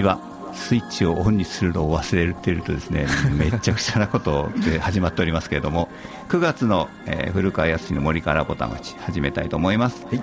はスイッチをオンにするのを忘れているとですねめちゃくちゃなことで始まっておりますけれども 9月の、えー、古川康の森からボタン打ち始めたいと思います、はい。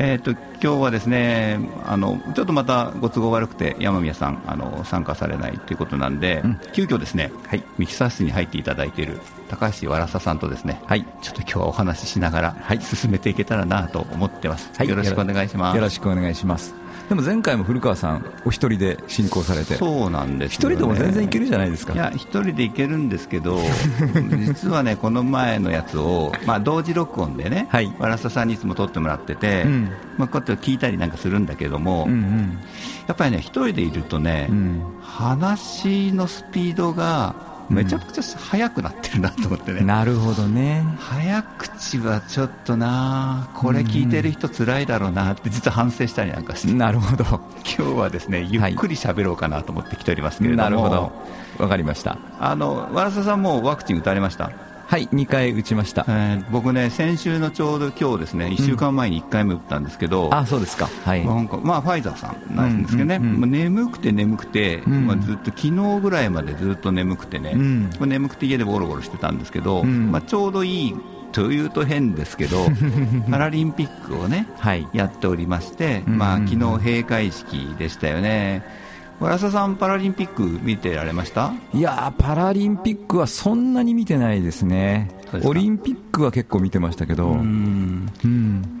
えーと、今日はですねあのちょっとまたご都合悪くて山宮さんあの参加されないということなんで、うん、急遽ですね、はい、ミキサー室に入っていただいている高橋わらささんとですね、はい、ちょっと今日はお話ししながら、はい、進めていけたらなと思ってます、はい、よろしくお願いします。よろしくお願いしますでも前回も古川さん、お一人で進行されて、そうなんです、ね、一人でも全然いけるじゃないですか。いや、一人でいけるんですけど、実はね、この前のやつを、まあ、同時録音でね、はい、わらささんにいつも撮ってもらってて、うん、まあ、こうやって聞いたりなんかするんだけども、うんうん、やっぱりね、一人でいるとね、うん、話のスピードが、めちゃくちゃ早くなってるなと思ってね、なるほどね。早口はちょっとなこれ聞いてる人つらいだろうなって実は反省したりなんかして。なるほど。今日はですねゆっくり喋ろうかなと思ってきておりますけれども、なるほど。わかりました。あの和田さんもワクチン打たれました？はい2回打ちました、えー、僕ね先週のちょうど今日ですね1週間前に1回目打ったんですけど、うん、あそうですか。はい。なんかまあファイザーさんなんですけどね、うんうんうん、眠くて眠くて、うん、まあ、ずっと昨日ぐらいまでずっと眠くてね、うん、眠くて家でゴロゴロしてたんですけど、まあ、ちょうどいいというと変ですけど、パラリンピックをね、はい、やっておりまして、まあ昨日閉会式でしたよね。村田さん、パラリンピック見てられました？いやパラリンピックはそんなに見てないですね、オリンピックは結構見てましたけど、うん。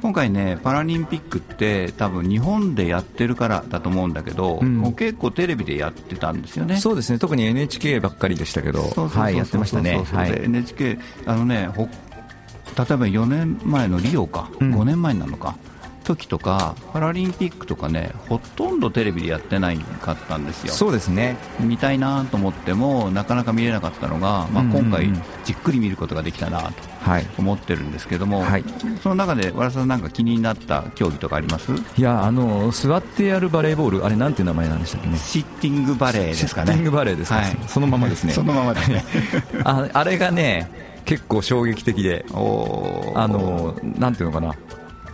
今回ね、パラリンピックって多分日本でやってるからだと思うんだけど、うん、もう結構テレビでやってたんですよね。そうですね。特に NHK ばっかりでしたけど、はい、やってましたね。はい、NHK あのね例えば4年前のリオか、うん、5年前なのか、時とかパラリンピックとかねほとんどテレビでやってないかったんですよ。そうですね。見たいなと思ってもなかなか見れなかったのが、まあ、今回じっくり見ることができたなと思ってるんですけども、はい、その中で和田さんなんか気になった競技とかあります？いやあの座ってやるバレーボールあれなんていう名前なんでしたっけね？シッティングバレーですかね。シッティングバレーですか、はい、そのままですね。そのままですね。ああれがね結構衝撃的で。あのなんていうのかな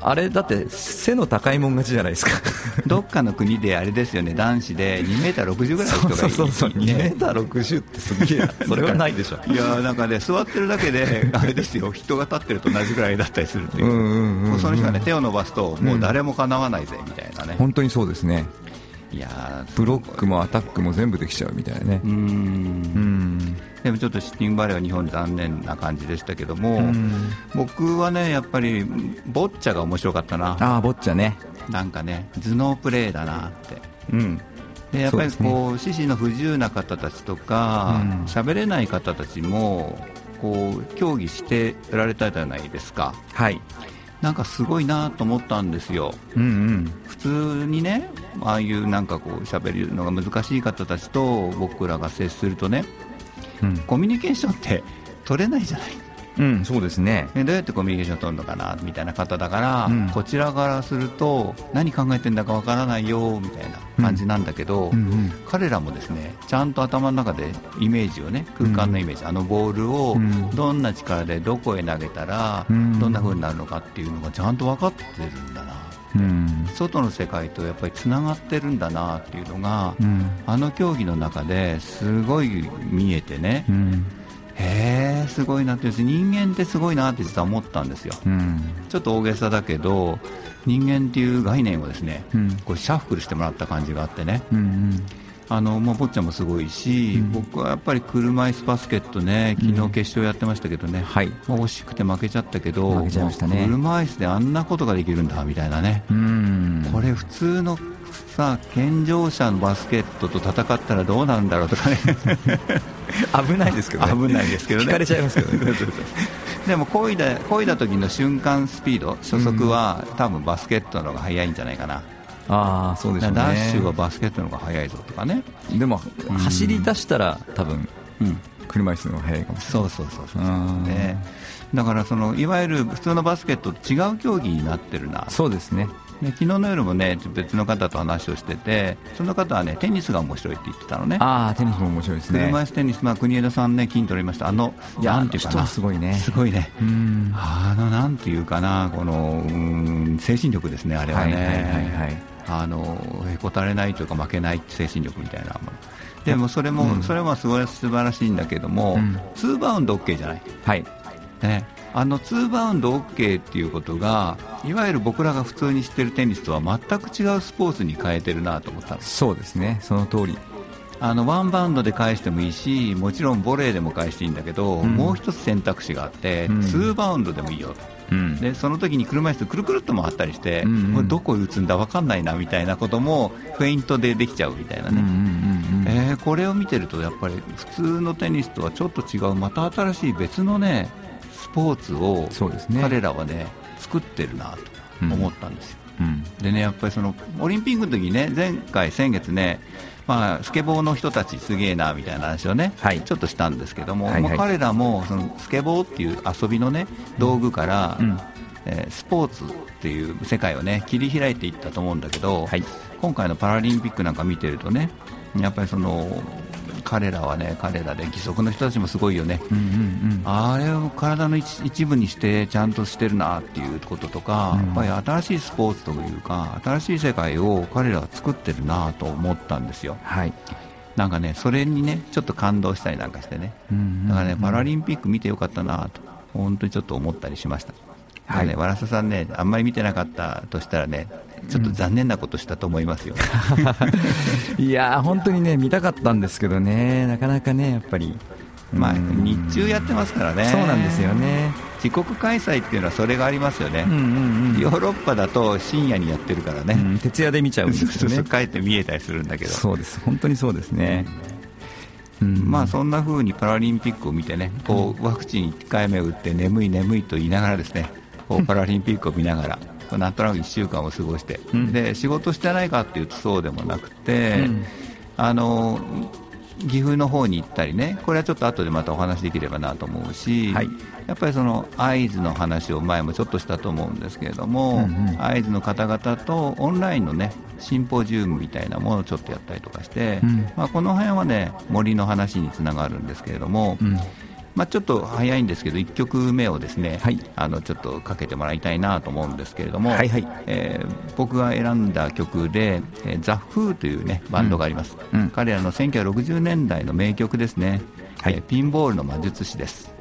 あれだって背の高いもん勝ちじゃないですか。どっかの国であれですよね。男子で2メーター60ぐらいの人がいる、そうそうそう。2メーター60ってすげえそれはないでしょ。いやなんかね座ってるだけであれですよ。人が立ってると同じぐらいだったりするっていう,、うんその人がね手を伸ばすともう誰もかなわないぜみたいなね、本当にそうですねいやブロックもアタックも全部できちゃうみたいなね。うん。でもちょっとシッティングバレーは日本残念な感じでしたけども僕はねやっぱりボッチャが面白かったな。あボッチャね。なんかね頭脳プレーだなって。うん。でやっぱりこう、四肢の不自由な方たちとか喋、うん、れない方たちもこう競技してられたじゃないですか。はいなんかすごいなと思ったんですよ、うんうん、普通にね、ああいうなんかこう喋るのが難しい方たちと僕らが接するとね、うん、コミュニケーションって取れないじゃない。うん、そうですね。どうやってコミュニケーションを取るのかなみたいな方だから、うん、こちらからすると何考えてんだかわからないよみたいな感じなんだけど、うんうん。うん、彼らもですねちゃんと頭の中でイメージをね空間のイメージ、あのボールをどんな力でどこへ投げたらどんな風になるのかっていうのがちゃんと分かってるんだなうん、外の世界とやっぱりつながってるんだなっていうのが、うん、あの競技の中ですごい見えてね、うん、へえすごいなって人間ってすごいなって実は思ったんですよ、うん、ちょっと大げさだけど人間っていう概念をですね、うん、これシャッフルしてもらった感じがあってね、うんうん。あのまあ、坊ちゃんもすごいし、うん、僕はやっぱり車椅子バスケットね、昨日決勝やってましたけどね、うんはい、まあ、惜しくて負けちゃったけど、ね、車椅子であんなことができるんだみたいなね、これ、普通のさ健常者のバスケットと戦ったらどうなるんだろうとかね。危ないですけどね。危ないですけどね。れちゃいますけどね。でも漕いだ漕いだ時の瞬間スピード初速は、多分バスケットの方が速いんじゃないかな。ああそうでしょうね。ダッシュはバスケットの方が速いぞとかね。でも、走り出したら多分、うん、車椅子の方が速いかもしれない。そうそうそうそうね。だからそのいわゆる普通のバスケットと違う競技になってるな。そうですねで昨日の夜もね別の方と話をしててその方はねテニスが面白いって言ってたのね。ああテニスも面白いですね。車椅子テニス、まあ、国枝さんね金取りました。あのなんていうかな。すごいね。すごいね。あのなんていうかなこのうん精神力ですねあれはね、はいはいあのへこたれないというか負けない精神力みたいなもの。でもそれも、うん、それはすごい素晴らしいんだけども、うん、2バウンド OK じゃない、はいね、あの2バウンド OK っていうことがいわゆる僕らが普通に知ってるテニスとは全く違うスポーツに変えてるなと思ったそうですね。その通り。あのワンバウンドで返してもいいしもちろんボレーでも返していいんだけど、うん、もう一つ選択肢があって、うん、2バウンドでもいいよ。うん、でその時に車椅子くるくるっと回ったりして、うんうん、これどこ打つんだ？分かんないなみたいなこともフェイントでできちゃうみたいなね、えこれを見てるとやっぱり普通のテニスとはちょっと違うまた新しい別のねスポーツを彼らはね作ってるなと思ったんですよ。うん、でねやっぱりそのオリンピックの時にね前回、先月ねまあ、スケボーの人たちすげえなみたいな話をね、はい、ちょっとしたんですけども、はいはい、彼らもそのスケボーっていう遊びのね道具から、うん、えー、スポーツっていう世界をね切り開いていったと思うんだけど、はい、今回のパラリンピックなんか見てるとねやっぱりその彼らはね彼らで義足の人たちもすごいよね、うんうんうん、あれを体の一部にしてちゃんとしてるなっていうこととか、うん、やっぱり新しいスポーツというか新しい世界を彼らは作ってるなと思ったんですよ。はい。なんかねそれにねちょっと感動したりなんかしてね、うんうんうん、だからねパラリンピック見てよかったなと本当にちょっと思ったりしました。はい、ね、わらささんね、あんまり見てなかったとしたらね、ちょっと残念なことしたと思いますよ、うん、いや本当にね見たかったんですけどね、なかなかね、やっぱり、まあ、日中やってますからね、そうなんですよね。自国開催っていうのはそれがありますよね、うんうんうん、ヨーロッパだと深夜にやってるからね、うん、徹夜で見ちゃうんですよね、帰って見えたりするんだけど、そうです、本当にそうですね。うん、まあそんな風にパラリンピックを見てね、こうワクチン1回目打って眠い眠いと言いながらですね、こうパラリンピックを見ながら、なんとなく1週間を過ごして、うん、で仕事してないかっていうとそうでもなくて、うん、あの岐阜の方に行ったりね、これはちょっと後でまたお話できればなと思うし、はい、やっぱりその会津の話を前もちょっとしたと思うんですけれども、うんうん、会津の方々とオンラインのねシンポジウムみたいなものをちょっとやったりとかして、うん、まあ、この辺はね森の話につながるんですけれども、うんまあ、ちょっと早いんですけど1曲目をですね、はい、あのちょっとかけてもらいたいなと思うんですけれども、はいはい、えー、僕が選んだ曲で、えー、ザ・フーという、ね、バンドがあります、うん、彼らの1960年代の名曲ですね、はい、えー、ピンボールの魔術師です。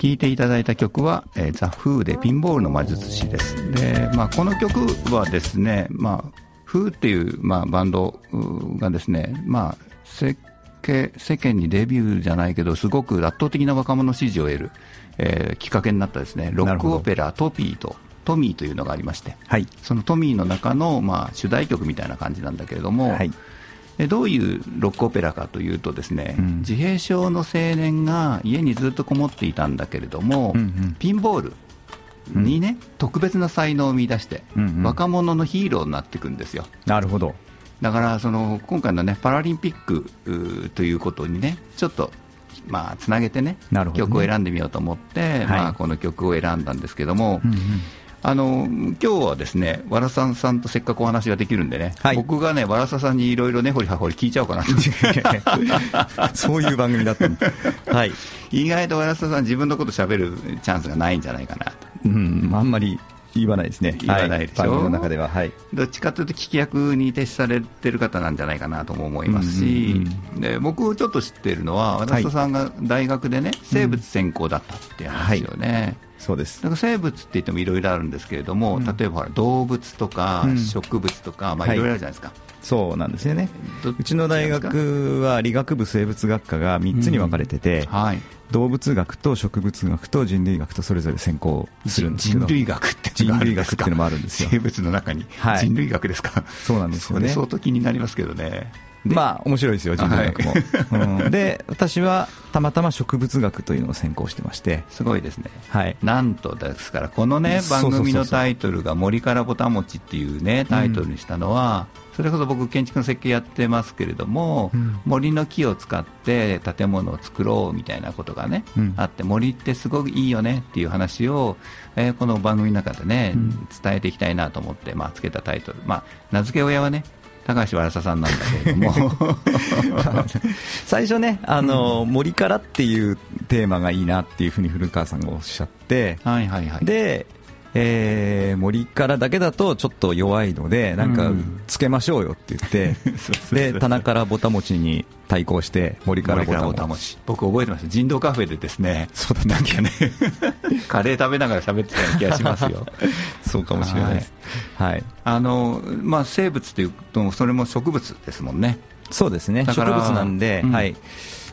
聴いていただいた曲は、えー、ザ・フーでピンボールの魔術師です。で、まあ、この曲はですね、まあフーっていう、まあ、バンドがですね、まあ、世間にデビューじゃないけど、すごく圧倒的な若者支持を得る、えー、きっかけになったですね、ロックオペラ、トピーと、トミーというのがありまして、はい、そのトミーの中の、まあ、主題曲みたいな感じなんだけれども、はい、どういうロックオペラかというとですね、うん、自閉症の青年が家にずっとこもっていたんだけれども、うんうん、ピンボールにね、特別な才能を見出して、若者のヒーローになっていくんですよ。なるほど。だからその今回の、ね、パラリンピックということにねちょっとまあ、つなげてね、ね。曲を選んでみようと思って、はい、まあ、この曲を選んだんですけども、うんうん、あの今日はですね、わらさんさんとせっかくお話ができるんでね、はい、僕がね、わらささんにいろいろね、ほりはほり聞いちゃおうかなと そういう番組だったんはい、意外とわらささん、自分のことしゃべるチャンスがないんじゃないかなと。うん、あんまり言わないですね、言わないでしょ、はい、の中では、はい、どっちかというと聞き役に徹されてる方なんじゃないかなとも思いますし、うんうんうん、で僕、ちょっと知っているのは、和田さんが大学でね、生物専攻だったっていう話よね。はいそうです。だから生物って言ってもいろいろあるんですけれども、うん、例えば動物とか植物とか、まあ、い。ろいろあるじゃないですか、はい、そうなんですよね。うちの大学は理学部生物学科が3つに分かれてて、うん。はい、動物学と植物学と人類学とそれぞれ専攻するんですけど。人類学って人類学っていうのもあるんですよ。生物の中に人類学ですか、はい、そうなんですよね。相当気になりますけどね。まあ面白いですよ、人類学も。はい。うん、で、私はたまたま植物学というのを専攻してまして、すごいですね、はい、なんとですから、このね、番組のタイトルが森からぼたもちっていうね、タイトルにしたのは、うん、それこそ僕、建築の設計やってますけれども、うん、森の木を使って建物を作ろうみたいなことがね、あって、森ってすごくいいよねっていう話を、えー、この番組の中でね、伝えていきたいなと思って、まあ、つけたタイトル、まあ、名付け親はね、高橋原さんなんだけれども。最初ねあの、うん、森からっていうテーマがいいなっていうふうに古川さんがおっしゃって、はいはいはい、で、えー、森からだけだとちょっと弱いのでなんかつけましょうよって言って、うん、で棚からぼたもちに対抗して森からぼたもち。僕覚えてます人道カフェでですねそうだったっけ？ね カレー食べながら喋ってたような気がしますよ。そうかもしれないです、はい、あのまあ、生物というとそれも植物ですもんね。そうですね。植物なんで、うん、はい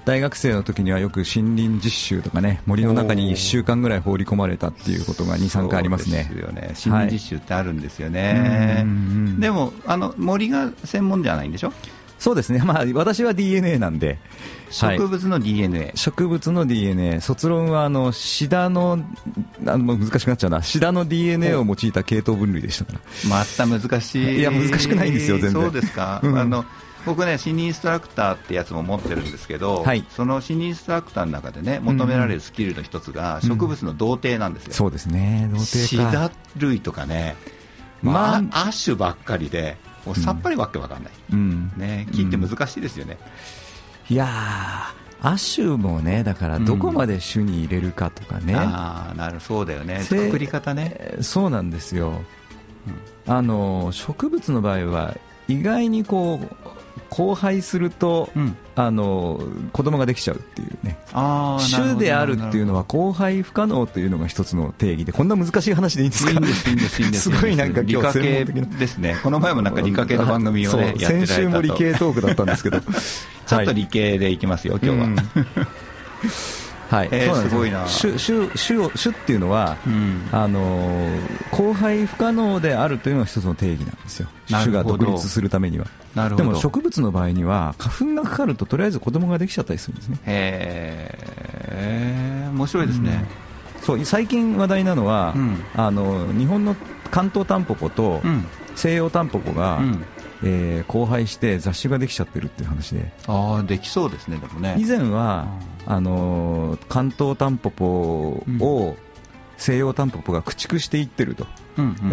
大学生の時にはよく森林実習とかね森の中に1週間ぐらい放り込まれたっていうことが23回ありますね。ですよね森林実習ってあるんですよね、はい、でもあの森が専門じゃないんでしょ？そうですね、まあ、私は DNA なんで、植物の DNA、はい、植物の DNA、卒論はあのシダのあの難しくなっちゃうな、シダの DNA を用いた系統分類でしたから、また難しい、いや、難しくないんですよ、全然。そうですか、うん、あの僕ね、心理インストラクターってやつも持ってるんですけど、はい、その心理インストラクターの中でね求められるスキルの一つが植物の童貞なんですよ、うん、そうですね。童貞シダ類とかね、まあ、まあ、アッシュばっかりでもうさっぱりわけわかんない、うん、ね、木って難しいですよね、いやアッシュもねだからどこまで種に入れるかとかね、あなるそうだよね。作り方ね。そうなんですよ、あの植物の場合は意外にこう交配すると、うん、あの子供ができちゃうっていうね。種であるっていうのは交配不可能というのが一つの定義でこんな難しい話でいいんですか？いいんですいいんですすす。ごいなんか理科系ですね。この前もなんか理科系の番組をね先週も理系トークだったんですけど。ちょっと理系でいきますよ今日は、うんはい、えー、すごいな。種種種を種っていうのは、うん、あの交配不可能であるというのが一つの定義なんですよ。種が独立するためには。でも植物の場合には花粉がかかるととりあえず子供ができちゃったりするんですね。へえ面白いですね、うん、そう最近話題なのは、うん、あの日本の関東タンポポと西洋タンポポが、えー、交配して雑種ができちゃってるっていう話で。ああできそうですねでもね。以前は、あのー、関東タンポポを、西洋タンポポが駆逐していってると、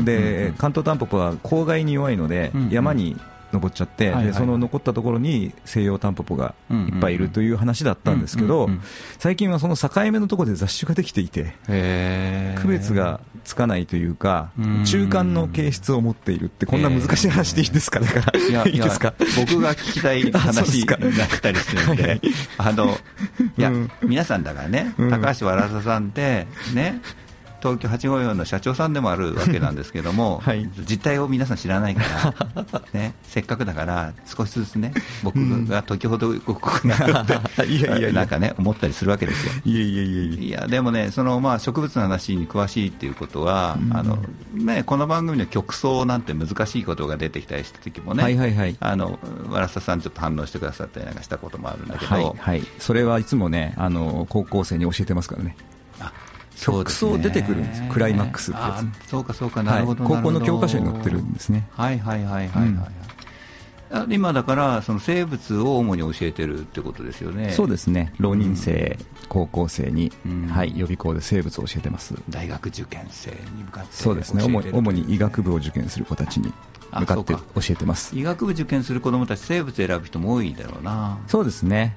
で関東タンポポは郊外に弱いので、山に登っちゃって、でその残ったところに西洋タンポポがいっぱいいるという話だったんですけど、最近はその境目のところで雑種ができていて、区別がつかないというか、中間の形質を持っているって、こんな難しい話でいいですか、だから、いいですか？僕が聞きたい話になったりするんで、あのいや、皆さんだからね、高橋わらささんって、ね、東京854の社長さんでもあるわけなんですけども、はい、実態を皆さん知らないから、ね、せっかくだから少しずつね僕が時ほど動くなって いやいやなんかね思ったりするわけですよ。いやいやいやいや。でもねその、まあ、植物の話に詳しいっていうことは、うん、あのね、この番組の曲奏なんて難しいことが出てきたりした時もね、はいはいはい、あのわらささんちょっと反応してくださったりなんかしたこともあるんだけど、はい、はい、それはいつもねあの高校生に教えてますからね曲奏出てくるんです、クライマックスってやつ。そうかそうか。なるほど、はい、高校の教科書に載ってるんですね。はいはいはいはいはい、うん、今だからその生物を主に教えてるってことですよね。そうですね。浪人生、うん、高校生に、うん、はい、予備校で生物を教えてます。大学受験生に向かってそうですね。主に医学部を受験する子たちに向かって教えてます。医学部受験する子どもたち生物選ぶ人も多いだろうな。そうですね、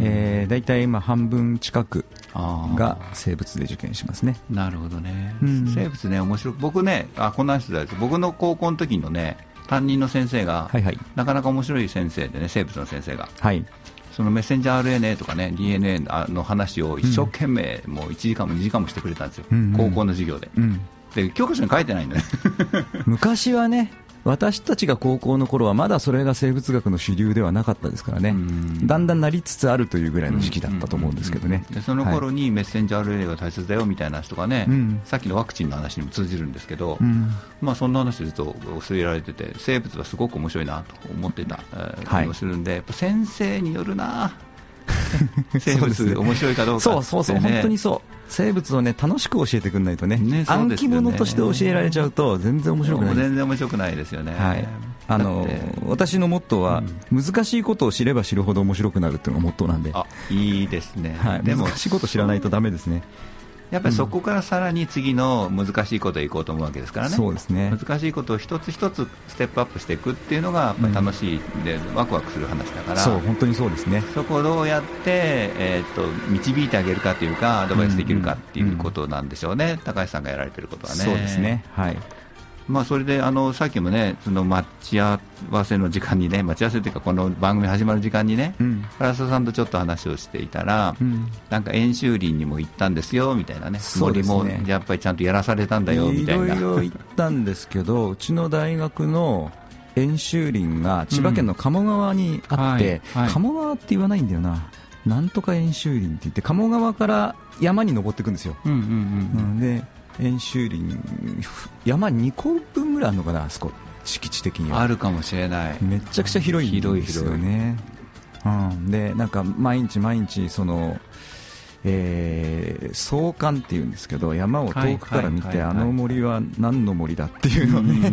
えー、大体今半分近くが生物で受験しますね。なるほどね、生物ね面白く僕ねあこんな話です僕の高校の時のね担任の先生が、はいはい、なかなか面白い先生でね生物の先生が、はい、そのメッセンジャー RNA とかね DNA の話を一生懸命、もう1時間も2時間もしてくれたんですよ、うん、高校の授業で、うん、で教科書に書いてないんだね。昔はね私たちが高校の頃はまだそれが生物学の主流ではなかったですからね、だんだんなりつつあるというぐらいの時期だったと思うんですけどね、でその頃にメッセンジャー RNA が大切だよみたいな話とかね、さっきのワクチンの話にも通じるんですけど、まあ、そんな話ずっと教えられてて、生物はすごく面白いなと思ってた気もするんで、やっぱ先生によるな。生物、面白いかどうか、そうそうそう、本当にそう。生物をね楽しく教えてくれないとね。ね暗記物として教えられちゃうと全然面白くない全然面白くないですよね、はい、あの私のモットーは、難しいことを知れば知るほど面白くなるっていうのがモットーなんで。あいいですね、はい、でも難しいこと知らないとだめですねやっぱりそこからさらに次の難しいことへ行こうと思うわけですからね、そうですね。難しいことを一つ一つステップアップしていくっていうのがやっぱり楽しいで、うん、ワクワクする話だから、そう本当にそうですね。そこをどうやって、えーと、導いてあげるかというか、アドバイスできるかっていうことなんでしょうね、うんうん、高橋さんがやられてることはね。そうですね。はいまあ、それであのさっきもねその待ち合わせの時間にね待ち合わせというかこの番組始まる時間にね、うん、原田さんとちょっと話をしていたら、うん、なんか演習林にも行ったんですよみたいなね森もやっぱりちゃんとやらされたんだよみたいな。いろいろ行ったんですけど うちの大学の演習林が千葉県の鴨川にあって、うん。はいはい、鴨川って言わないんだよな。なんとか演習林って言って鴨川から山に登っていくんですよ。うんうんうん。うん、で演習林山2個分ぐらいあるのかなあそこ。敷地的には。あるかもしれない。めちゃくちゃ広いんですよね。うん、でなんか毎日毎日そのえー、総観っていうんですけど山を遠くから見て、あの森は何の森だっていうのをね、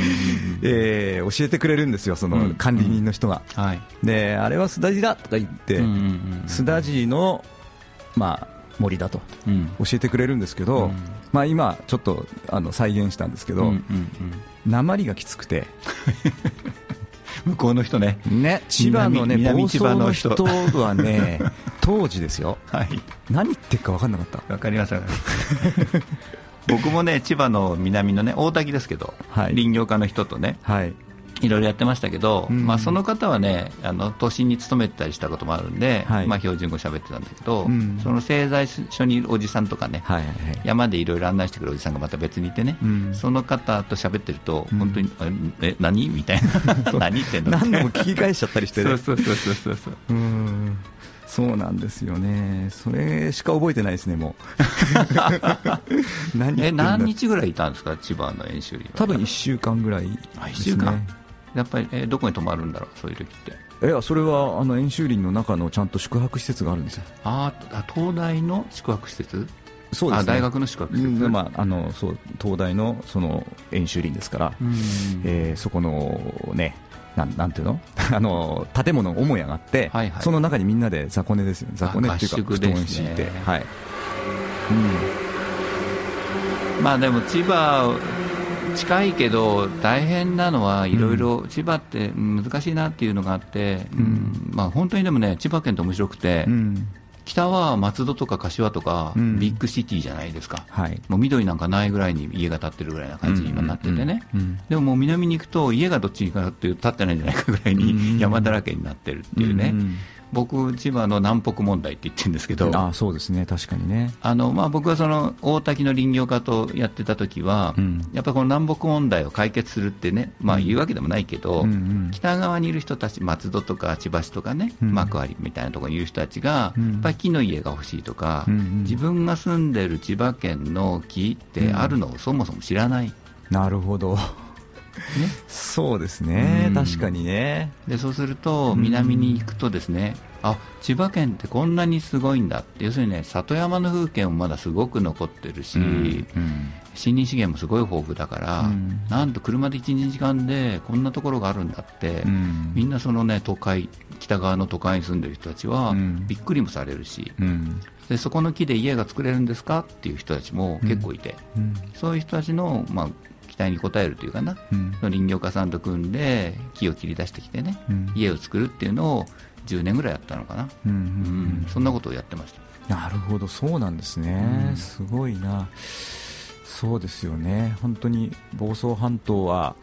えー、教えてくれるんですよ、その管理人の人が。うんはい、であれはスダジだとか言って、スダジの、まあ、森だと教えてくれるんですけど、うん、まあ、今、ちょっとあの再現したんですけど、鉛がきつくて。向こうの人ね。ね千葉のね房総の人はね 当時ですよ、はい、何言ってるか分かんなかった。分かります 僕もね千葉の南のね大滝ですけど、はい、林業家の人とね、はい、いろいろやってましたけど、うん、まあ、その方はねあの都心に勤めてたりしたこともあるんで、はい、まあ、標準語喋ってたんだけど、うん、その製材所にいるおじさんとかね、はいはい。はい、山でいろいろ案内してくるおじさんがまた別にいてね、うん、その方と喋ってると、本当に、え何？みたいな。何言ってんの？何度も聞き返しちゃったりしてね。そうそうそうそうそうう。ん。そうなんですよね、それしか覚えてないですね、もう。何え何日ぐらいいたんですか、千葉の演習に。多分1週間ぐらいです、ね、1週間やっぱり、えー、どこに泊まるんだろう、そういう時って？いやそれはあの演習林の中のちゃんと宿泊施設があるんですよ。ああ東大の宿泊施設？そうです、ね、大学の宿泊施設、うん、まあ、あのそう東大のその演習林ですから、えー、そこのねなんなんていうの？あの建物母屋があって、はいはい、その中にみんなで雑魚寝ですよ雑魚寝っていうか布団敷いて、はい、うん、まあでも千葉近いけど大変なのはいろいろ千葉って難しいなっていうのがあって、うん、まあ、本当にでもね千葉県って面白くて、うん、北は松戸とか柏とか、ビッグシティじゃないですか、はい、もう緑なんかないぐらいに家が建ってるぐらいな感じに今なっててね、でももう南に行くと家がどっちにかっていう建ってないんじゃないかぐらいに山だらけになってるっていうね。僕、千葉の南北問題って言ってるんですけど、あそうですね、確かにね。あの、まあ、僕はその大滝の林業家とやってた時は、うん、やっぱりこの南北問題を解決するってね、まあ、言うわけでもないけど、うんうん、北側にいる人たち、松戸とか千葉市とかね、うん、幕張みたいなところにいる人たちが、やっぱり木の家が欲しいとか、うんうん、自分が住んでる千葉県の木ってあるのをそもそも知らない。なるほど。ね、そうですね、うん、確かにね。でそうすると南に行くとですね、うん、あ千葉県ってこんなにすごいんだって。要するにね里山の風景もまだすごく残ってるし、うん、森林資源もすごい豊富だから、なんと車で12時間でこんなところがあるんだって、みんなそのね都会北側の都会に住んでる人たちはびっくりもされるし、でそこの木で家が作れるんですかっていう人たちも結構いて、そういう人たちの、まあ、待に応えるというかな、うん、林業家さんと組んで木を切り出してきてね、うん、家を作るっていうのを10年ぐらいやったのかな、うん、そんなことをやってました。なるほどそうなんですね、すごいな。そうですよね。本当に房総半島は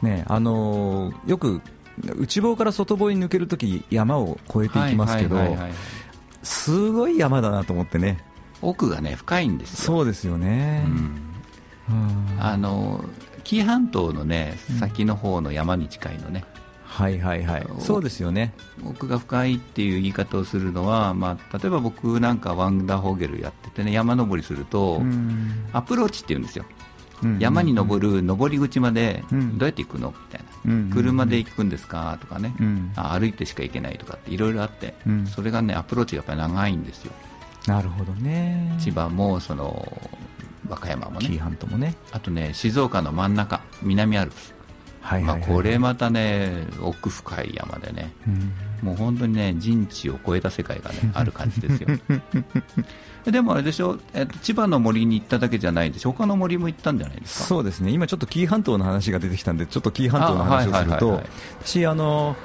ねあのー、よく内房から外房に抜けるとき山を越えていきますけどすごい山だなと思ってね。奥がね深いんですよ。そうですよね、うんあの紀伊半島のね先の方の山に近いのね、はいはいはい。そうですよね。奥が深いっていう言い方をするのは、まあ、例えば僕なんかワンダーホーゲルやっててね山登りするとアプローチっていうんですよ。山に登る登り口までどうやって行くの？みたいな、車で行くんですか？とかね、あ歩いてしか行けないとかっていろいろあって、それがねアプローチがやっぱり長いんですよ。なるほどね。千葉もその和歌山もね。紀伊半島もね。あとね静岡の真ん中南アルプス。はいまあ、これまたね奥深い山でね、うん、もう本当にね人知を超えた世界がねある感じですよ。でもあれでしょ、えっと、千葉の森に行っただけじゃないでしょ？他の森も行ったんじゃないですか？そうですね。今ちょっと紀伊半島の話が出てきたんでちょっと紀伊半島の話をすると私あの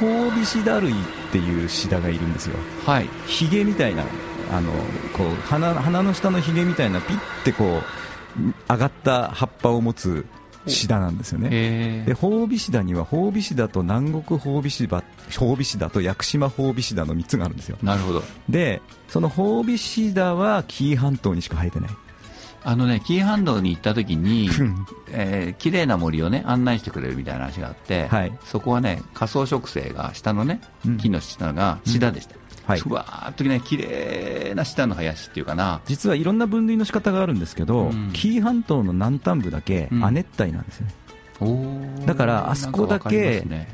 ホウビシダ類っていうシダがいるんですよ。はい。ヒゲみたいなあのこう鼻鼻の下のひげみたいなピッてこう上がった葉っぱを持つシダなんですよね。で、ホウビシダには、ホウビシダと南国ホウビシダ、ホウビシダと屋久島ホウビシダの3つがあるんですよ。なるほど。で、そのホウビシダは紀伊半島にしか生えてない。あのね、紀伊半島に行った時に、えー、綺麗な森をね、案内してくれるみたいな話があって、はい、そこはね、仮想植生が、下のね、木の下がシダでした。うんはい、ふわーっとね綺麗な下の林っていうかな。実はいろんな分類の仕方があるんですけど、うん、紀伊半島の南端部だけ亜熱帯なんですよね、うん、だからあそこだけ、ね、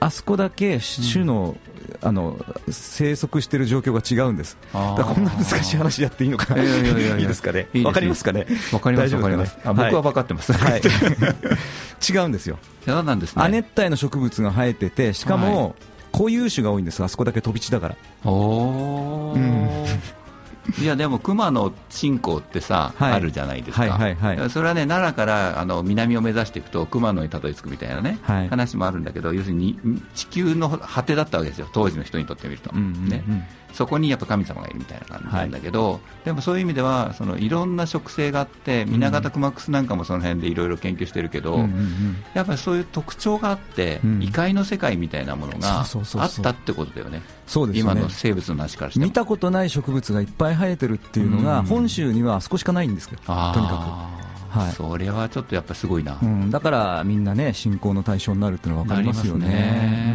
あそこだけ種の、うん、あの生息している状況が違うんです、だこんな難しい話やっていいのかな、い いいですかね、わかりますかね、わかります、わかります、僕は分かってます、はい、違うんですよ、亜熱帯の植物が生えてて、しかも、はい固有種が多いんですあそこだけ飛び地だから。おお、うん、いやでも熊野信仰ってさ、はい、あるじゃないですか、はいはいはい、それはね奈良からあの南を目指していくと熊野にたどり着くみたいなね、はい、話もあるんだけど要するに地球の果てだったわけですよ。当時の人にとってみると、うんうんうん、ねそこにやっぱ神様がいるみたいな感じなんだけど、はい、でもそういう意味ではそのいろんな植生があって水俣熊楠なんかもその辺でいろいろ研究してるけど、うんうんうん、やっぱりそういう特徴があって、うん、異界の世界みたいなものがあったってことだよね。そうですね。今の生物の話からして見たことない植物がいっぱい生えてるっていうのが、本州には少しかないんですけど、とにかく。はい、それはちょっとやっぱすごいな、うん、だからみんなね信仰の対象になるっていうのは分かりますよね。ね。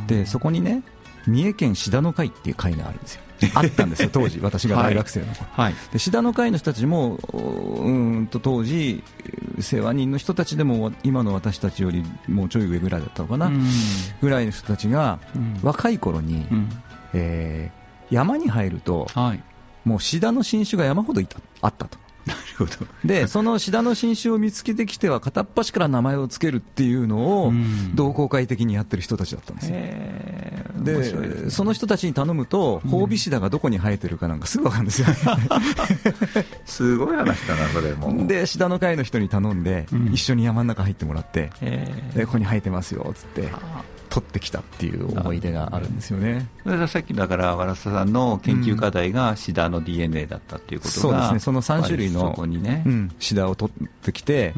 うん、でそこにね三重県志田の会っていう会があるんですよ。あったんですよ、当時、私が大学生の頃、はい、で志田の会の人たちも、うんと当時、世話人の人たちでも、今の私たちよりもうちょい上ぐらいだったのかな、うん、ぐらいの人たちが、若い頃に、うん、えー、山に入ると、はい、もう志田の新種が山ほどいたあったと。なるほど。でそのシダの新種を見つけてきては片っ端から名前を付けるっていうのを同好会的にやってる人たちだったんですよ。で、ね、その人たちに頼むと、ホウビシダがどこに生えてるかなんかすぐ分かるんですよ、すごい話だな、それも。で、シダの会の人に頼んで、うん、一緒に山の中入ってもらって、でここに生えてますよっつって。取ってきたっていう思い出があるんですよね。それさっきだから原田さんの研究課題がシダの DNA だったっていうことが、そうですね。その3種類のにね、うん、シダを取ってきて、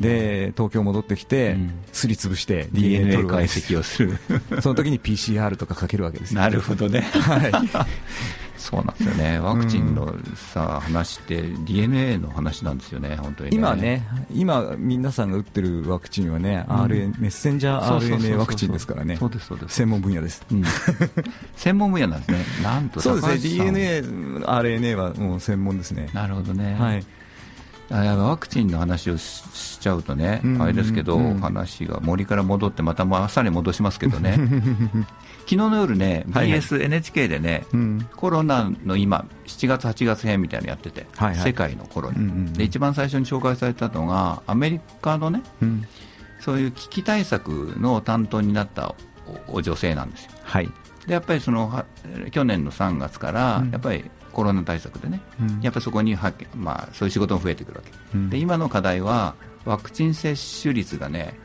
で東京戻ってきて、すりつぶして DNA 解析をする。その時に PCR とかかけるわけですよ。なるほどね。はい。そうなんですよね、ワクチンのさ、話って DNA の話なんですよね、本当に、ね、今ね、今、皆さんが打ってるワクチンはね、うん、RN、メッセンジャー RNA ワクチンですからね、そうですそうです。専門分野です、うん、専門分野なんですね、なんとそうですね、DNA、RNA はもう専門ですね。なるほどね、はいワクチンの話をしちゃうとね、あれですけど、話が森から戻って、また朝に戻しますけどね、昨日の夜ね、BS、NHK でね、コロナの今、7月、8月編みたいなのやってて、世界のコロナ、で一番最初に紹介されたのが、アメリカのね、そういう危機対策の担当になったお女性なんですよ。はい。でやっぱりその去年の3月から、やっぱりコロナ対策でね、やっぱりそこには、まあ、そういう仕事も増えてくるわけ、で今の課題はワクチン接種率がね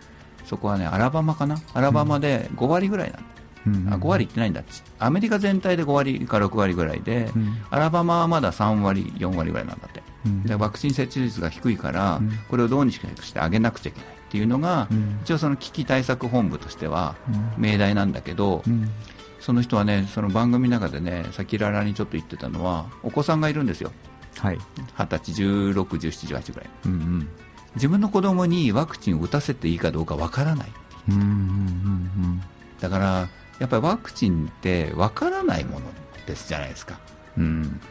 そこはねアラバマかな？アラバマで5割ぐらいなんうん、あ5割いってないんだ。アメリカ全体で5割か6割ぐらいで、うん、アラバマはまだ3割、4割ぐらいなんだって、うん、でワクチン接種率が低いから、これをどうにかしてあげなくちゃいけないっていうのが、一応、その危機対策本部としては命題なんだけど、その人はね、その番組の中でね、さっきららにちょっと言ってたのは、お子さんがいるんですよ、はい、20歳、16、17、18ぐらい、うんうん、自分の子供にワクチンを打たせていいかどうかわからない。うんうんうんうん、だからやっぱりワクチンってわからないものですじゃないですか、うん、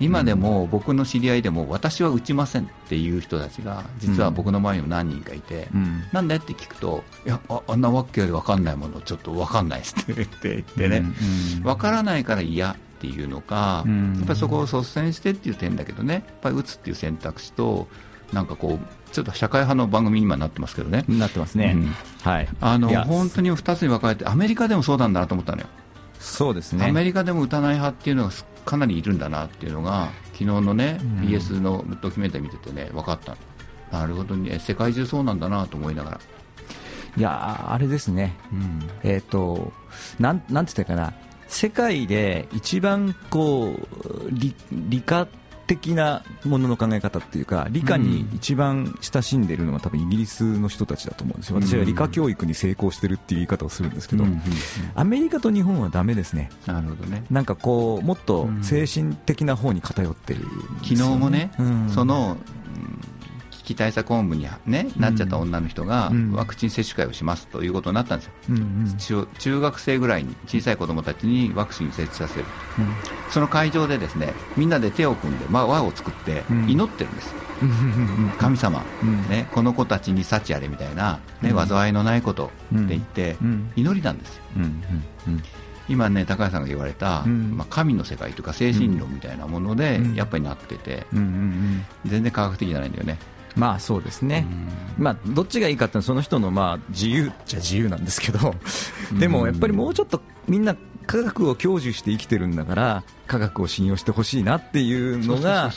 今でも僕の知り合いでも私は打ちませんっていう人たちが実は僕の周りにも何人かいて、うん、なんでって聞くといやああんなわけより分かんないものちょっと分かんないですって言ってね、うん、分からないから嫌っていうのか、うん、やっぱりそこを率先してっていう点だけどねやっぱり打つっていう選択肢となんかこうちょっと社会派の番組に今なってますけどね。なってますね、うん、はい。あの本当に2つに分かれてアメリカでもそうなんだなと思ったのよそうですね。アメリカでも打たない派っていうのがかなりいるんだなっていうのが昨日のね、うん、BS のドキュメンタリー見ててね分かった。なるほどね。世界中そうなんだなと思いながら。いやあれですね、うん、えっ、ー、となんなんて言ったかな。世界で一番こう理理科的なものの考え方っていうか理科に一番親しんでいるのは多分イギリスの人たちだと思うんですよ、私は理科教育に成功してるっていう言い方をするんですけど、アメリカと日本はだめですね、なるほどね。なんかこうもっと精神的な方に偏ってる、ね、昨日もね、その危機対策本部に、ね、なっちゃった女の人がワクチン接種会をしますということになったんですよ、うんうん、中学生ぐらいに小さい子供たちにワクチン接種させる、うん、その会場でですねみんなで手を組んで、まあ、輪を作って祈ってるんです、神様、ね、この子たちに幸あれみたいな、ね、災いのないことって言って、祈りなんですよ。今ね高橋さんが言われた、うん、まあ、神の世界というか精神論みたいなもので、やっぱりなってて、全然科学的じゃないんだよねまあそうですね、まあ、どっちがいいかってその人のまあ自由。じゃ自由なんですけど、でもやっぱりもうちょっとみんな科学を享受して生きてるんだから科学を信用してほしいなっていうのが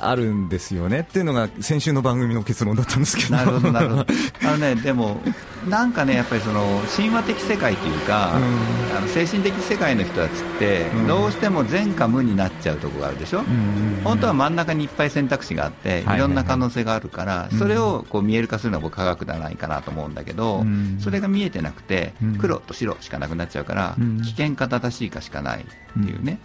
あるんですよね。っていうのが先週の番組の結論だったんですけど。なるほどなるほど。あのねでもなんかねやっぱりその神話的世界というか、うん、あの精神的世界の人たちって、どうしても善か無になっちゃうところがあるでしょ、うん、本当は真ん中にいっぱい選択肢があって、いろんな可能性があるから、それをこう見える化するのは僕科学ではないかなと思うんだけど、それが見えてなくて黒と白しかなくなっちゃうから、危険か正しいかしかないっていうね、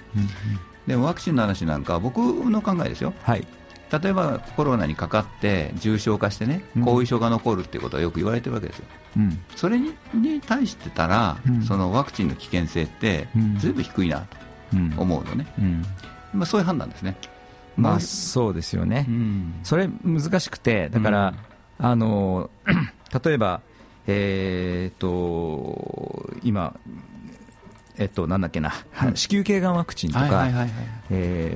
でもワクチンの話なんか僕の考えですよ、はい、例えばコロナにかかって重症化してね、後遺症が残るっていうことはよく言われてるわけですよ、うん、それにに対してたら、うん、そのワクチンの危険性ってずいぶん低いなと思うのね、まあ、そういう判断ですね。まあ、そうですよね、それ難しくて、だから、あの 例えば、えーと今、えっと、なんだっけな、子宮頸がんワクチンとか、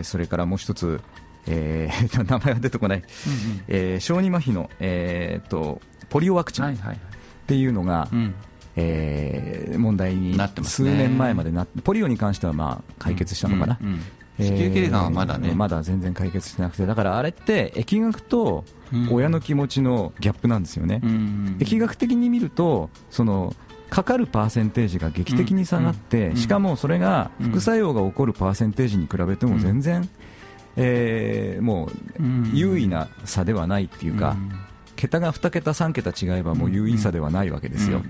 それからもう一つ、えー、名前が出てこない、うんうん、えー、小児麻痺の、えーと、ポリオワクチンっていうのが、はいはい、えー、問題に数年前までなって、ポリオに関してはまあ解決したのかな。うんうんうん。子宮頸がんはまだね、まだ全然解決してなくてだからあれって疫学と親の気持ちのギャップなんですよね、うん、疫学的に見るとそのかかるパーセンテージが劇的に下がって、しかもそれが副作用が起こるパーセンテージに比べても全然、えー、もう優位な差ではないっていうか、桁が2桁、3桁違えばもう優位差ではないわけですよ、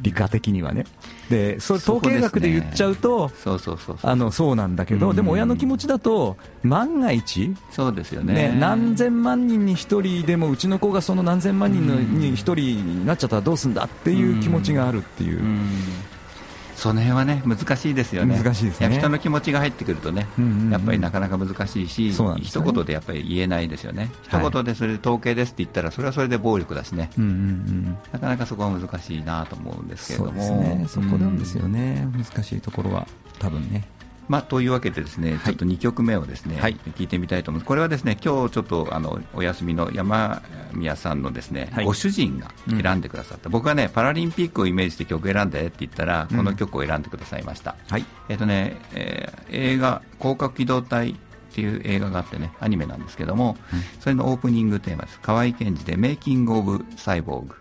理科的にはね。でそれ統計学で言っちゃうとそうなんだけど、でも親の気持ちだと万が一そうですよね、ね、何千万人に1人でもうちの子がその何千万人のに1人になっちゃったらどうすんだっていう気持ちがあるっていう。その辺はね難しいですよね、難しいですね。人の気持ちが入ってくるとね、うんうんうん、やっぱりなかなか難しいし、ね、一言でやっぱり言えないですよね、はい、一言でそれで統計ですって言ったら、それはそれで暴力だしね、うんうんうん、なかなかそこは難しいなと思うんですけれども、そね、そこなんですよね、うん、難しいところは、多分ね。まあ、というわけでですね、ちょっと2曲目をですね、はい、聞いてみたいと思います。これはですね、今日ちょっとあのお休みの山宮さんのですね、はい、ご主人が選んでくださった、うん、僕はねパラリンピックをイメージして曲選んでって言ったら、この曲を選んでくださいました。うん、はい。えっ、ー、とね、えー、映画広角機動隊っていう映画があってね、アニメなんですけども、うん、それのオープニングテーマです。河合健二でメイキングオブサイボーグ。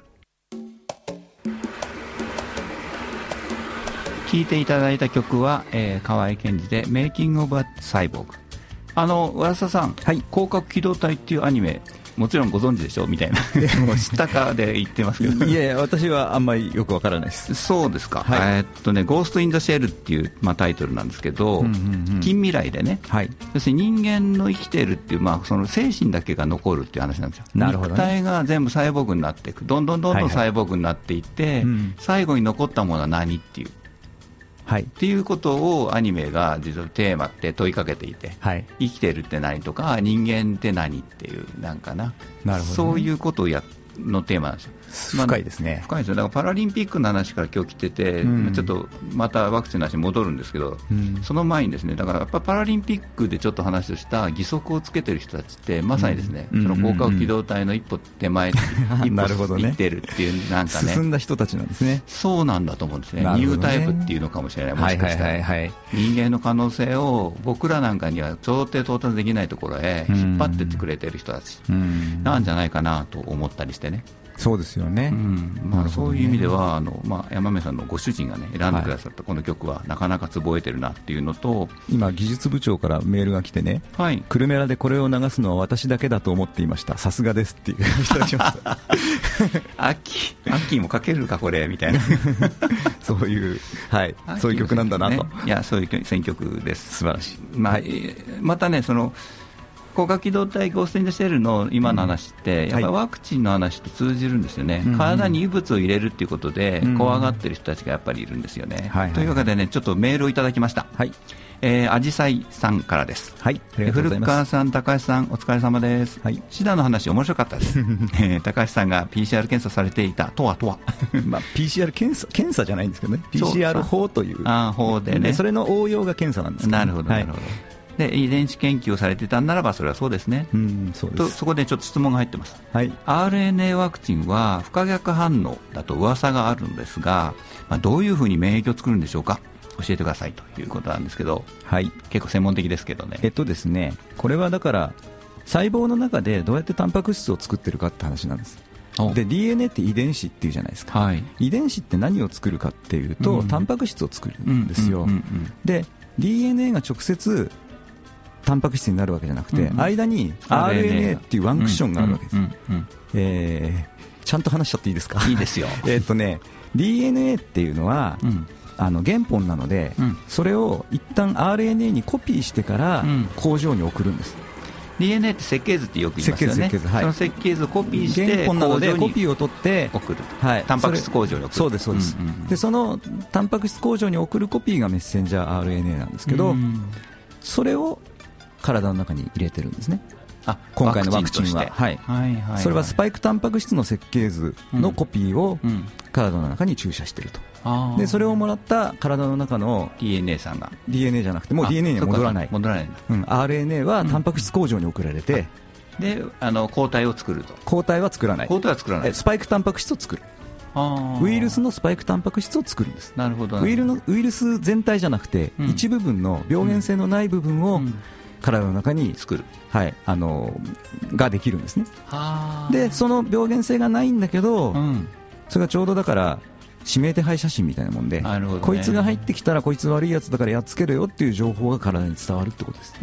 聴いていただいた曲は、えー、河合健二で「メイキング・オブ・サイボーグ」あの浦田さん、はい、広角機動隊っていうアニメもちろんご存知でしょ？みたいな。も う知ったかで言ってますけど。いやいや私はあんまりよくわからないです。そうですか、はい、えー、っとね「ゴースト・イン・ザ・シェル」っていう、まあ、タイトルなんですけど、うんうんうん、近未来でね、はい、要するに人間の生きているっていう、まあ、その精神だけが残るっていう話なんですよ。なるほど、ね、肉体が全部サイボーグになっていく。どんどんどんどんサイボーグになっていって、はいはいうん、最後に残ったものは何っていうはい、っていうことをアニメが実はテーマって問いかけていて、はい、生きてるって何とか人間って何っていうなんかな。なるほど、ね、そういうことをやのテーマなんですよ深いですね、深いですよ。だからパラリンピックの話から今日来てて、うん、ちょっとまたワクチンの話に戻るんですけど、うん、その前にですねだからやっぱパラリンピックでちょっと話をした義足をつけてる人たちってまさにですね、うん、その広角機動隊の一歩手前、一歩 行ってるっていうなんかね。進んだ人たちなんですね。そうなんだと思うんですね。ね。ニュータイプっていうのかもしれない。もしかしたら、はいはいはい、人間の可能性を僕らなんかには到底到達できないところへ引っ張ってってくれてる人たちなんじゃないかなと思ったりしてね。そうですよね、うん。まあ、そういう意味ではあの、まあ、山目さんのご主人が、ね、選んでくださったこの曲はなかなかつぼえてるなっていうのと今、技術部長からメールが来てね、はい、クルメラでこれを流すのは私だけだと思っていました。さすがですっていう人たちました。アッキーアッキーもかけるかこれみたいな。そういう、はい、そういう曲なんだなと、ね、いやそういう選曲です。素晴らしい、まあ、またねその高架機動隊ゴースト・イン・シェルの今の話って、やっぱりワクチンの話と通じるんですよね、体に異物を入れるっていうことで、怖がってる人たちがやっぱりいるんですよね。というわけでね、ちょっとメールをいただきました。はいえー、アジサイさんからです。はい。古川さん、高橋さん、お疲れ様です。はい。シダの話、面白かったです。えー、高橋さんが PCR 検査されていたとはとは。まあ、PCR 検査、検査じゃないんですけどね。PCR 法という。あ法でね。それの応用が検査なんです、ね、なるほど、なるほど。で遺伝子研究をされてたならばそれはそうですね、うんそうです。とそこでちょっと質問が入ってます、はい、RNA ワクチンは不可逆反応だと噂があるんですが、まあ、どういうふうに免疫を作るんでしょうか？教えてくださいということなんですけど、はい、結構専門的ですけどね。えっとですねこれはだから細胞の中でどうやってタンパク質を作ってるかって話なんです。で DNA って遺伝子っていうじゃないですか、はい、遺伝子って何を作るかっていうと、うん、タンパク質を作るんですよ、で DNA が直接タンパク質になるわけじゃなくて、間に RNA っていうワンクッションがあるわけです、えちゃんと話しちゃっていいですか？いいですよ。えっとね DNA っていうのは、うん、あの原本なので、うん、それを一旦 RNA にコピーしてから工場に送るんです、DNA って設計図ってよく言いますよね、設計図はい、その設計図をコピーして原本なのでコピーを取って送る、はい、タンパク質工場に送るそうですそうです、うんうん、でそのタンパク質工場に送るコピーがメッセンジャー RNA なんですけど、うん、それを体の中に入れてるんですね。あ今回のワクチンは、はい、はいはいそれはスパイクタンパク質の設計図のコピーを体の中に注射していると、うん、でそれをもらった体の中の DNA さんが。DNA じゃなくてもう DNA には戻らない。戻らない、うん、RNA はタンパク質工場に送られて、うん、であの抗体を作ると。抗体は作らない。抗体は作らない。スパイクタンパク質を作る。ウイルスのスパイクタンパク質を作るんです。なるほど。ウイルのウイルス全体じゃなくて、一部分の病原性のない部分を、体の中に作る、はい、あのができるんですね。でその病原性がないんだけど、うん、それがちょうどだから指名手配写真みたいなもんで、ね、こいつが入ってきたらこいつ悪いやつだからやっつけるよっていう情報が体に伝わるってことです。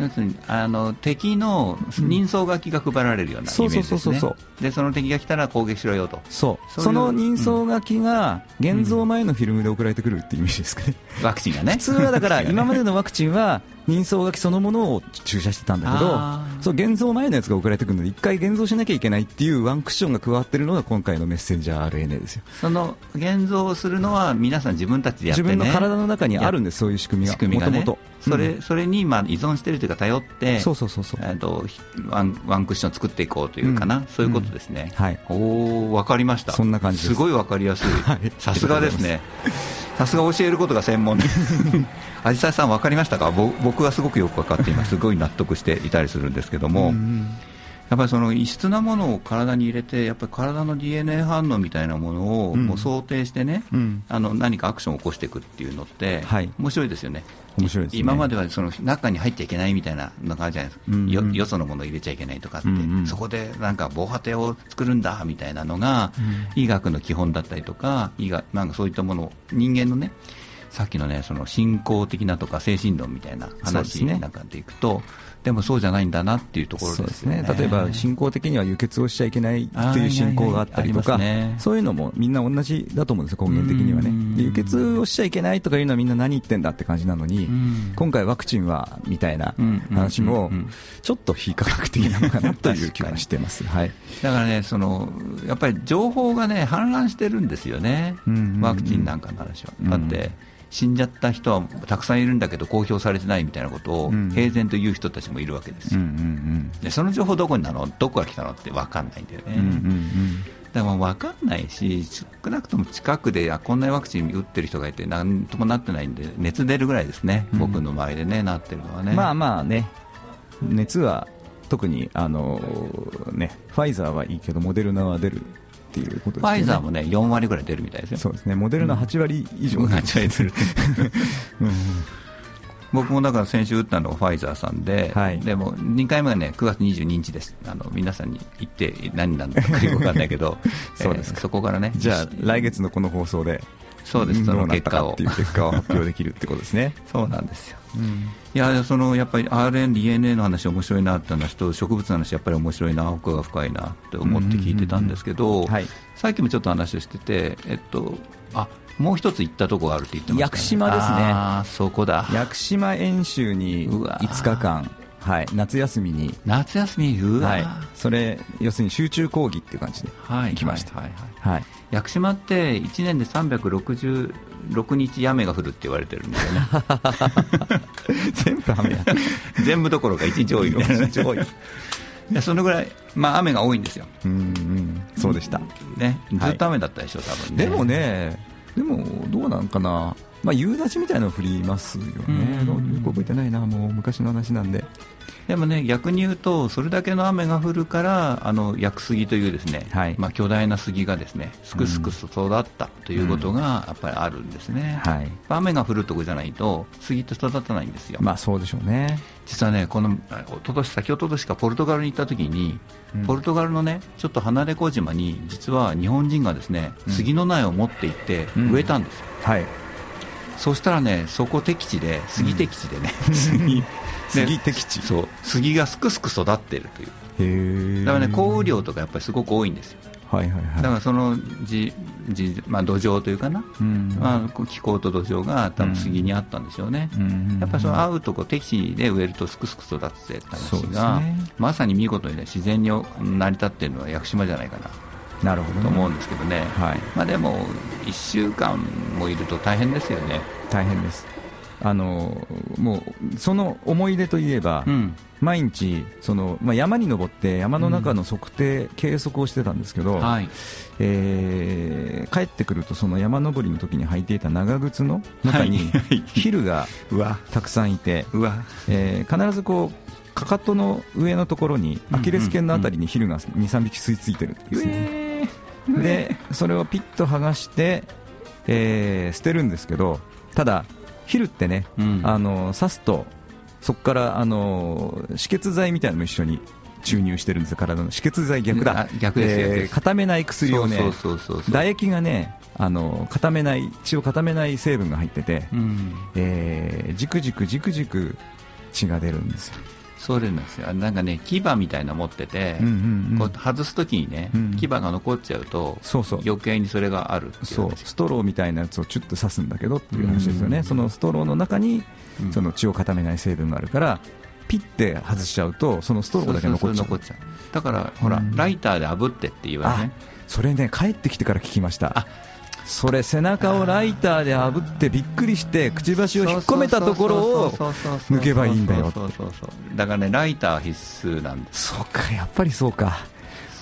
あの敵の人相書きが配られるようなイメージですね、そうそう。そうそうでその敵が来たら攻撃しろよと。そう。その人相書きが現像前のフィルムで送られてくるっていうイメージですかね、ワクチンがね。普通はだから今までのワクチンは人相書きそのものを注射してたんだけどそう現像前のやつが送られてくるので一回現像しなきゃいけないっていうワンクッションが加わってるのが今回のメッセンジャー RNA ですよ。その現像するのは皆さん自分たちでやって、ね、自分の体の中にあるんですそういう仕組みが。仕組みが、ね、それ、うん、それにまあ依存しているというか頼ってそうそうそうそう、えー、とワンワンクッション作っていこうというかな、うん、そういうことですね、うん、はい。おお分かりました。そんな感じす。ごい分かりやす い、さすがですね。さすが教えることが専門。で アジサイさん分かりましたか？僕はすごくよく分かっています。すごい納得していたりするんですけども、やっぱりその異質なものを体に入れて、やっぱり体の DNA 反応みたいなものをもう想定してね、うん、あの何かアクションを起こしていくっていうのって、はい、面白いですよね。面白いです、ね、今まではその中に入っちゃいけないみたいなのがあるじゃないですか、うんうん、よよそのものを入れちゃいけないとかって、うんうん、そこでなんか防波堤を作るんだみたいなのが、うん、医学の基本だったりとか、医学なんかそういったものを人間のね、さっきのね、その信仰的なとか精神論みたいな話なんかでいくと、でもそうじゃないんだなっていうところですね、ね、例えば信仰的には輸血をしちゃいけないっていう信仰があったりとか、ね、そういうのもみんな同じだと思うんですよ、根源的にはね。輸血をしちゃいけないとかいうのはみんな何言ってんだって感じなのに、今回、ワクチンはみたいな話も、ちょっと非科学的なのかなという気がしてます、はい、だからねその、やっぱり情報がね氾濫してるんですよね、ワクチンなんかの話は。だって死んじゃった人はたくさんいるんだけど公表されてないみたいなことを平然と言う人たちもいるわけですよ、でその情報どこになのどこから来たのって分かんないんだよね、でも分かんないし、少なくとも近くであこんなにワクチン打ってる人がいて、なんともなってないんで、熱出るぐらいですね、うん、僕の周りでね、なってるのはね。まあまあね、熱は特にあの、ね、ファイザーはいいけど、モデルナは出るっていうことです、ね、ファイザーもね、4割ぐらい出るみたいですよ。そうですね、モデルナ8割以上、うん、8割出る。う。ん。僕もだから先週打ったのがファイザーさんで、はい、でも2回目がね9月22日です、あの皆さんに言って何なんだかよく分かんないけど、そうです、えー、そこからね、じゃあ、来月のこの放送で、そうです、その結果を。っていう結果を発表できるってことですね。そうなんですよ。うん、いやそのやっぱり RN、DNA の話面白いなって話と植物の話やっぱり面白いな奥が深いなって思って聞いてたんですけど、さっきもちょっと話をしてて、えっとあもう一つ行ったとこがあるって言ってました、ね、屋久島ですね。あそこだ。屋久島演習に5日間はい、夏休みに。夏休みうわ、はい、それ要するに集中講義っていう感じで行きました、はいはいはい、屋久島って1年で366日雨が降るって言われてるんですよね。全部雨や。全部どころか1日多いみたいな多い。そのぐらい、まあ、雨が多いんですよ。うん、うん、そうでした、ね、ずっと雨だったでしょ、多分ね。でもねでもどうなんかな、まあ、夕立みたいなの降りますよね、よく覚えてないな、もう昔の話なんで。でもね、逆に言うと、それだけの雨が降るから、あの屋久杉というですね、はい、まあ、巨大な杉がですねすくすくと育ったということがやっぱりあるんですね、うんはい、雨が降るとこじゃないと、杉って育たないんですよ。まあそうでしょうね。実はね、このおととし先ほどしかポルトガルに行った時に、うん、ポルトガルのねちょっと離れ小島に、実は日本人がですね、杉の苗を持って行って植えたんですよ。はいそしたらね、そこ敵地で、杉敵地でね、杉。杉敵地。そう。杉がすくすく育っているという。だからね降雨量とかやっぱりすごく多いんですよ。はいはいはい、だからそのじじ、まあ、土壌というかな、うん。まあ、気候と土壌が多分杉にあったんでしょうね、うん、やっぱりその合うとこ適地で植えるとすくすく育つって話が、ね、まさに見事に、ね、自然に成り立っているのは屋久島じゃないかななるほど、ね、と思うんですけどね、はい。まあ、でも1週間もいると大変ですよね。大変です。あのもうその思い出といえば、うん、毎日その、まあ、山に登って山の中の測定、うん、計測をしてたんですけど、はい、えー、帰ってくるとその山登りの時に履いていた長靴の中にヒルがたくさんいて、えー、必ずこうかかとの上のところにアキレス腱のあたりにヒルが23匹吸い付いてるんですね、でそれをピッと剥がして、えー、捨てるんですけどただヒルってね、うん、あの刺すとそこからあの止血剤みたいなのも一緒に注入してるんですよ、体の。止血剤逆だ、逆です、えー、固めない薬をね、唾液がね、あの固めない血を固めない成分が入ってて、うん、えー、じくじくじくじく血が出るんですよ。そうなんですよ。なんかね牙みたいなの持ってて、うんうんうん、こう外すときにね、うん、牙が残っちゃうとそうそう。余計にそれがあるそう。ストローみたいなやつをチュッと刺すんだけどっていう話ですよね、うん、そのストローの中にその血を固めない成分があるからピッて外しちゃうとそのストローだけ残っちゃう。だからほら、ライターで炙ってって言われね。それね帰ってきてから聞きましたそれ背中をライターで炙ってびっくりしてくちばしを引っ込めたところを抜けばいいんだよだからねライター必須なんです。そうかやっぱりそうか。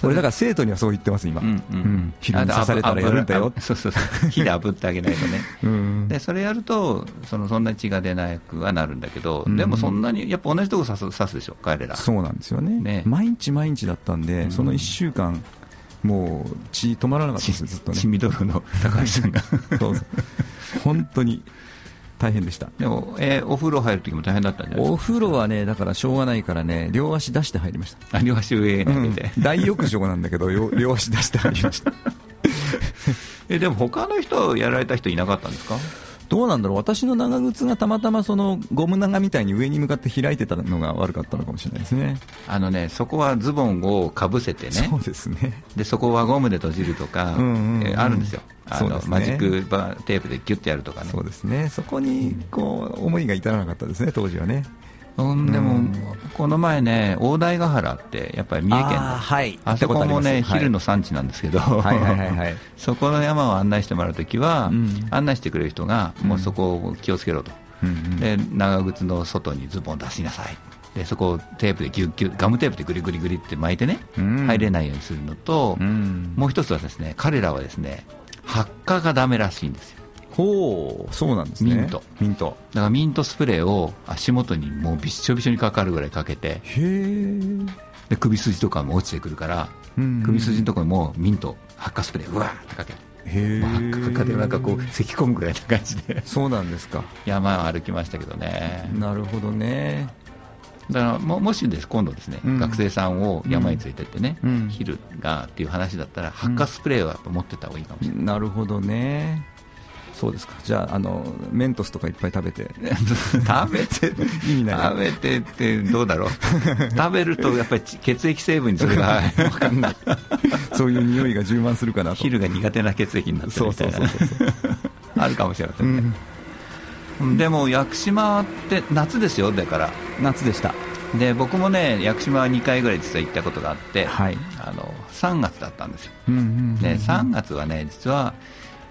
俺だから生徒にはそう言ってます今、うんうん、火に刺されたらやるんだよ。そうそうそう。火で炙ってあげないとね、うん、でそれやるとそのそんなに血が出なくはなるんだけど、うん、でもそんなにやっぱ同じとこ刺す刺すでしょ彼ら。そうなんですよね。ね。毎日毎日だったんで、その1週間もう血止まらなかったですずっとね。血みどろの 高橋さんが。本当に大変でした。でも、えー、お風呂入る時も大変だったんじゃないですか？お風呂はねだからしょうがないからね両足出して入りました。あ両足上に上げて、うん、大浴場なんだけど 両足出して入りました。えでも他の人やられた人いなかったんですか？どうなんだろう。私の長靴がたまたまそのゴム長みたいに上に向かって開いてたのが悪かったのかもしれないですね。あのねそこはズボンをかぶせてね。そうですね。でそこはゴムで閉じるとか、うんうんうん、えあるんですよ。あの、ね、マジックバーテープでギュッてやるとかね。そうですね。そこにこう思いが至らなかったですね当時はねうん、でも、この前ね、大台ヶ原って、やっぱり三重県あ,、はい、あそこもね、昼の産地なんですけど、そこの山を案内してもらうときは、うん、案内してくれる人が、もうそこを気をつけろと、うん、で長靴の外にズボン出しなさい、でそこをテープでギュッギュッガムテープでグリグリグリって巻いてね、うん、入れないようにするのと、うん、もう一つはですね彼らはですね発火がダメらしいんですよほうそうなんですね。ミント。ミント。だからミントスプレーを足元にもうびっしょびしょにかかるぐらいかけて。へで首筋とかも落ちてくるから、首筋のところにもミント発火スプレーうわーってかける。へえ。発火でなんかこう咳き込むぐらいな感じで。そうなんですか。山を歩きましたけどね。なるほどね。だからももしです今度ですね、うん、学生さんを山に連れてってね、うん、昼がっていう話だったら発火スプレーは持ってた方がいいかもしれない、うん、なるほどねそうですか。じゃああのメントスとかいっぱい食べて。食べて意味ない。食べてってどうだろう？食べるとやっぱり血液成分にそれが分かんない。そういう匂いが充満するかなと。昼が苦手な血液になってるみたいな。あるかもしれませんね、うん、でも屋久島って夏ですよ？だから。夏でした。で僕もね屋久島は2回ぐらい実は行ったことがあって、はい、あの3月だったんですよ、うんうんうんうん、で3月はね実は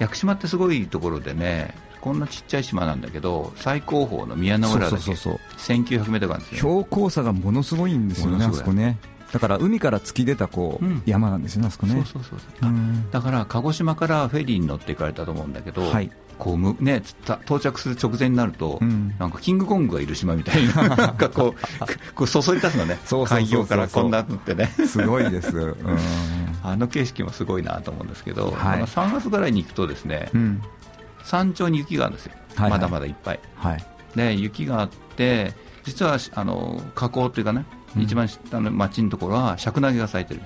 屋久島ってすごいところでねこんなちっちゃい島なんだけど最高峰の宮の浦岳そうそうそう1900メートルですよ、標高差がものすごいんですよねあそこね。だから海から突き出たこう、うん、山なんですよねあそこね。そうそうそう。だから鹿児島からフェリーに乗って行かれたと思うんだけど、はい、こうね、到着する直前になると、うん、なんかキングコングがいる島みたいな、なんかこう、こうそそり立つのね、海洋からこんなのってね、すごいです、うん、あの景色もすごいなと思うんですけど、はい、3月ぐらいに行くと、ですね、うん、山頂に雪があるんですよ、はいはい、まだまだいっぱい。はい、で雪があって実はあの河口というかね、一番下の町のところは、シャクナゲが咲いてる、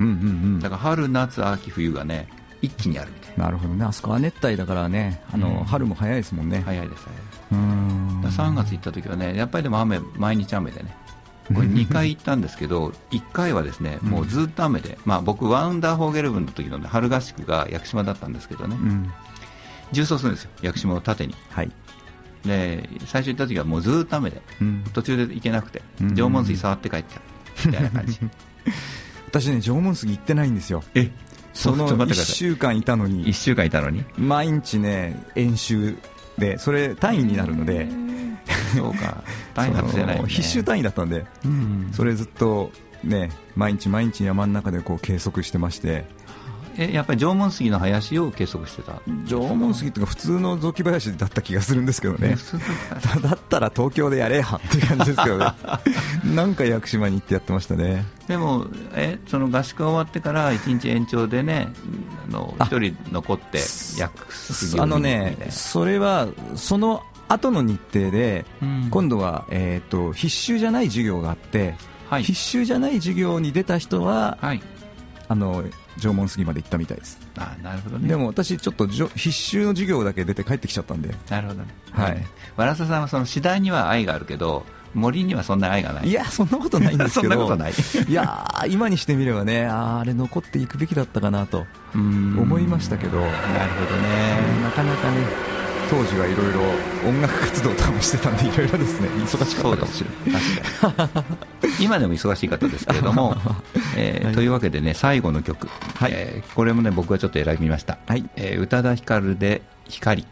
うんうんうん、だから春、夏、秋、冬がね、一気にあるみたいな。なるほどね、あそこは熱帯だからね、あの、うん、春も早いですもんね。早いです、早いです。うん。3月行った時はね、やっぱりでも雨、毎日雨でね。これ2回行ったんですけど、1回はですねもうずっと雨で、まあ、僕、ワウンダーフォーゲルブンの時の、ね、春合宿が屋久島だったんですけどね、うん、重走するんですよ、屋久島を縦に。はい。で最初行った時はもうずっと雨で、うん、途中で行けなくて、縄文杉触って帰っちゃうみたいな感じ。私ね縄文杉行ってないんですよ。え？その1週間いたのに。1週間いたのに？毎日ね演習でそれ単位になるので。そうか。単位外せない、ね、必修単位だったんで、うん、それずっとね毎日毎日山の中でこう計測してましてえやっぱり縄文杉の林を計測してた？縄文杉というか普通の雑木林だった気がするんですけどね。だったら東京でやれやっていう感じですけどね。なんか屋久島に行ってやってましたね。でもえその合宿が終わってから1日延長でねあの1人残って薬杉あのねそれはその後の日程で、うん、今度は、えーと、必修じゃない授業があって、はい、必修じゃない授業に出た人は、はい、あの縄文杉まで行ったみたいです。あなるほどね。でも私ちょっと必修の授業だけ出て帰ってきちゃったんで。なるほどね。はい。わらささんはその次第には愛があるけど森にはそんな愛がない。いやそんなことないんですけど。そんなことない。いや今にしてみればねああれ残っていくべきだったかなと思いましたけど。なるほどね。なかなかね当時はいろいろ音楽活動とかもしてたんでいろいろですね。忙しかったかもしれない。今でも忙しい方ですけれども、えーはい、というわけでね最後の曲、はい、えー、これもね僕はちょっと選びました、はい。えー、宇多田ヒカルで「光」